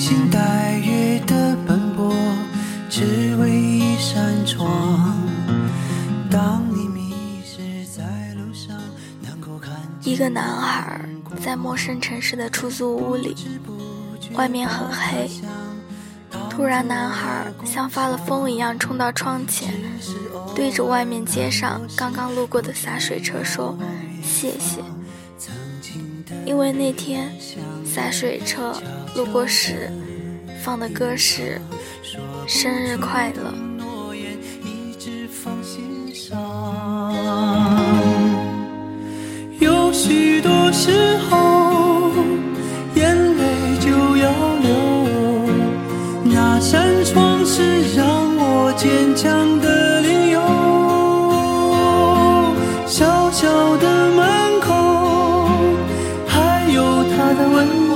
星戴月的奔波，只为一扇窗。当你迷失在路上，能够看一个男孩，在陌生城市的出租屋里，外面很黑。突然，男孩像发了疯一样冲到窗前，对着外面街上刚刚路过的洒水车说：谢谢。因为那天洒水车路过时放的歌是“生日快乐”。有许多时候，眼泪就要流。那扇窗是让我坚强的的温暖。